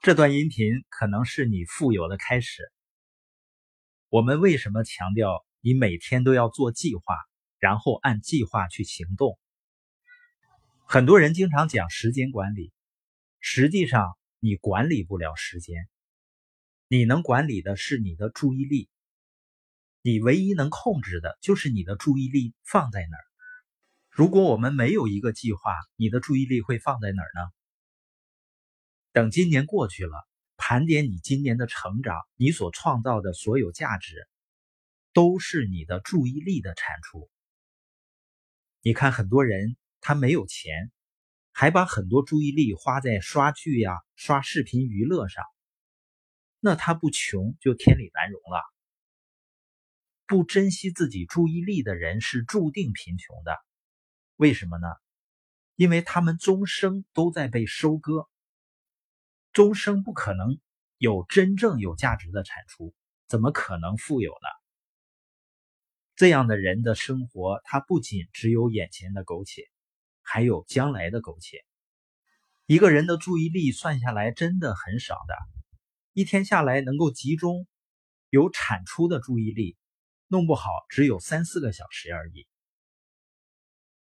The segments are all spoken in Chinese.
这段音频可能是你富有的开始。我们为什么强调你每天都要做计划，然后按计划去行动？很多人经常讲时间管理，实际上你管理不了时间，你能管理的是你的注意力。你唯一能控制的就是你的注意力放在哪儿。如果我们没有一个计划，你的注意力会放在哪儿呢？等今年过去了，盘点你今年的成长，你所创造的所有价值，都是你的注意力的产出。你看，很多人他没有钱，还把很多注意力花在刷剧呀、刷视频娱乐上，那他不穷就天理难容了。不珍惜自己注意力的人是注定贫穷的。为什么呢？因为他们终生都在被收割。终生不可能有真正有价值的产出，怎么可能富有呢？这样的人的生活，他不仅只有眼前的苟且，还有将来的苟且。一个人的注意力算下来真的很少的，一天下来能够集中有产出的注意力，弄不好只有三四个小时而已。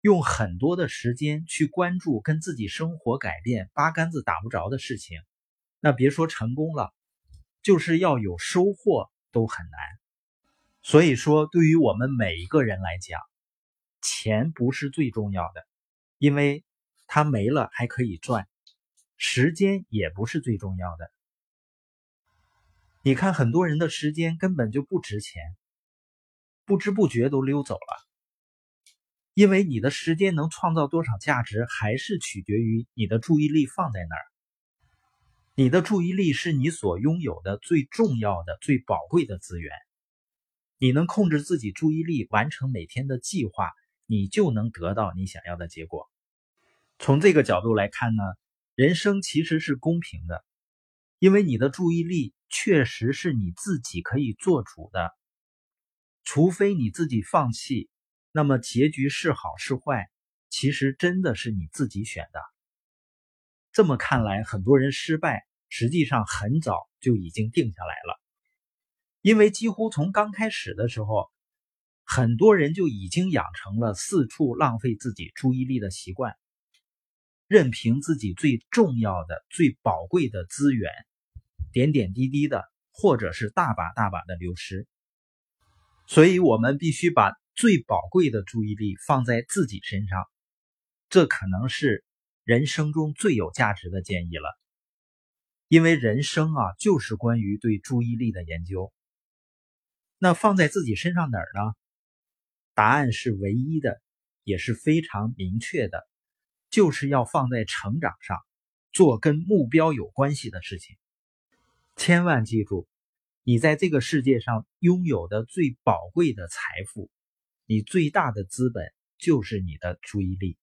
用很多的时间去关注跟自己生活改变八竿子打不着的事情。那别说成功了，就是要有收获都很难。所以说，对于我们每一个人来讲，钱不是最重要的，因为它没了还可以赚；时间也不是最重要的。你看，很多人的时间根本就不值钱，不知不觉都溜走了。因为你的时间能创造多少价值，还是取决于你的注意力放在哪儿。你的注意力是你所拥有的最重要的、最宝贵的资源。你能控制自己注意力，完成每天的计划，你就能得到你想要的结果。从这个角度来看呢，人生其实是公平的，因为你的注意力确实是你自己可以做主的。除非你自己放弃，那么结局是好是坏，其实真的是你自己选的。这么看来，很多人失败，实际上很早就已经定下来了，因为几乎从刚开始的时候，很多人就已经养成了四处浪费自己注意力的习惯，任凭自己最重要的、最宝贵的资源，点点滴滴的，或者是大把大把的流失。所以，我们必须把最宝贵的注意力放在自己身上，这可能是。人生中最有价值的建议了，因为人生啊，就是关于对注意力的研究。那放在自己身上哪儿呢？答案是唯一的，也是非常明确的，就是要放在成长上，做跟目标有关系的事情。千万记住，你在这个世界上拥有的最宝贵的财富，你最大的资本就是你的注意力。